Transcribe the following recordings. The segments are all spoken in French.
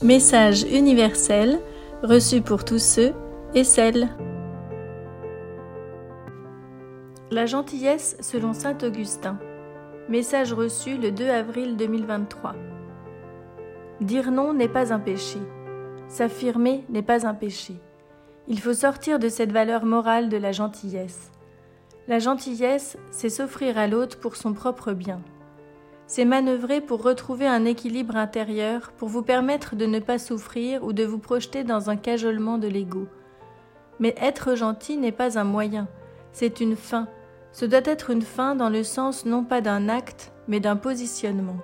Message universel reçu pour tous ceux et celles. La gentillesse selon Saint Augustin. Message reçu le 2 avril 2023. Dire non n'est pas un péché. S'affirmer n'est pas un péché. Il faut sortir de cette valeur morale de la gentillesse. La gentillesse, c'est s'offrir à l'autre pour son propre bien c'est manœuvrer pour retrouver un équilibre intérieur, pour vous permettre de ne pas souffrir ou de vous projeter dans un cajolement de l'ego. Mais être gentil n'est pas un moyen, c'est une fin. Ce doit être une fin dans le sens non pas d'un acte, mais d'un positionnement.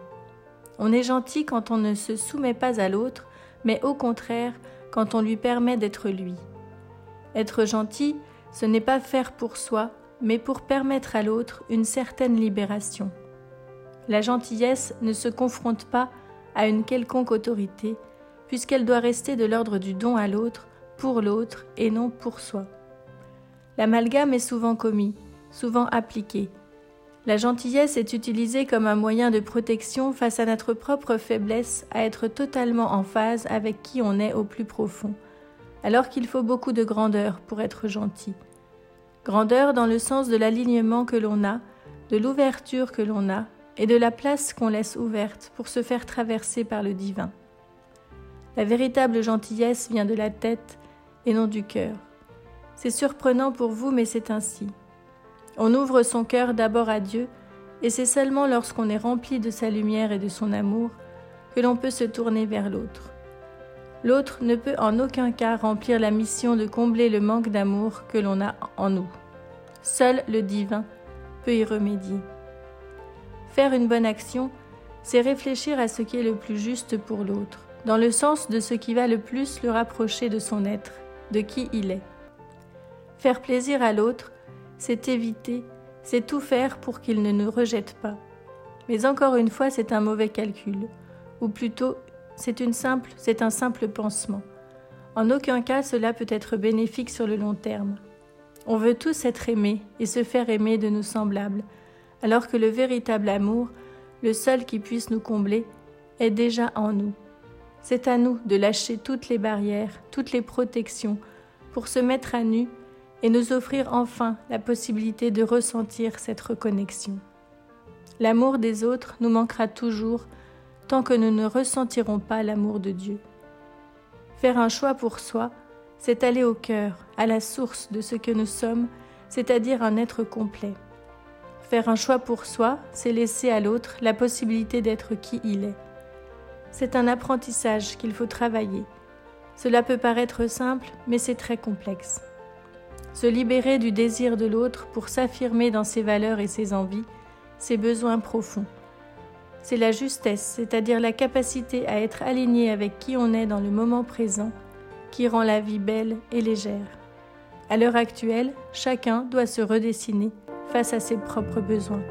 On est gentil quand on ne se soumet pas à l'autre, mais au contraire quand on lui permet d'être lui. Être gentil, ce n'est pas faire pour soi, mais pour permettre à l'autre une certaine libération. La gentillesse ne se confronte pas à une quelconque autorité, puisqu'elle doit rester de l'ordre du don à l'autre, pour l'autre et non pour soi. L'amalgame est souvent commis, souvent appliqué. La gentillesse est utilisée comme un moyen de protection face à notre propre faiblesse à être totalement en phase avec qui on est au plus profond, alors qu'il faut beaucoup de grandeur pour être gentil. Grandeur dans le sens de l'alignement que l'on a, de l'ouverture que l'on a, et de la place qu'on laisse ouverte pour se faire traverser par le divin. La véritable gentillesse vient de la tête et non du cœur. C'est surprenant pour vous, mais c'est ainsi. On ouvre son cœur d'abord à Dieu, et c'est seulement lorsqu'on est rempli de sa lumière et de son amour que l'on peut se tourner vers l'autre. L'autre ne peut en aucun cas remplir la mission de combler le manque d'amour que l'on a en nous. Seul le divin peut y remédier. Faire une bonne action, c'est réfléchir à ce qui est le plus juste pour l'autre, dans le sens de ce qui va le plus le rapprocher de son être, de qui il est. Faire plaisir à l'autre, c'est éviter, c'est tout faire pour qu'il ne nous rejette pas. Mais encore une fois, c'est un mauvais calcul, ou plutôt, c'est une simple, c'est un simple pansement. En aucun cas cela peut être bénéfique sur le long terme. On veut tous être aimés et se faire aimer de nos semblables, alors que le véritable amour, le seul qui puisse nous combler, est déjà en nous. C'est à nous de lâcher toutes les barrières, toutes les protections, pour se mettre à nu et nous offrir enfin la possibilité de ressentir cette reconnexion. L'amour des autres nous manquera toujours tant que nous ne ressentirons pas l'amour de Dieu. Faire un choix pour soi, c'est aller au cœur, à la source de ce que nous sommes, c'est-à-dire un être complet. Faire un choix pour soi, c'est laisser à l'autre la possibilité d'être qui il est. C'est un apprentissage qu'il faut travailler. Cela peut paraître simple, mais c'est très complexe. Se libérer du désir de l'autre pour s'affirmer dans ses valeurs et ses envies, ses besoins profonds. C'est la justesse, c'est-à-dire la capacité à être aligné avec qui on est dans le moment présent, qui rend la vie belle et légère. À l'heure actuelle, chacun doit se redessiner face à ses propres besoins.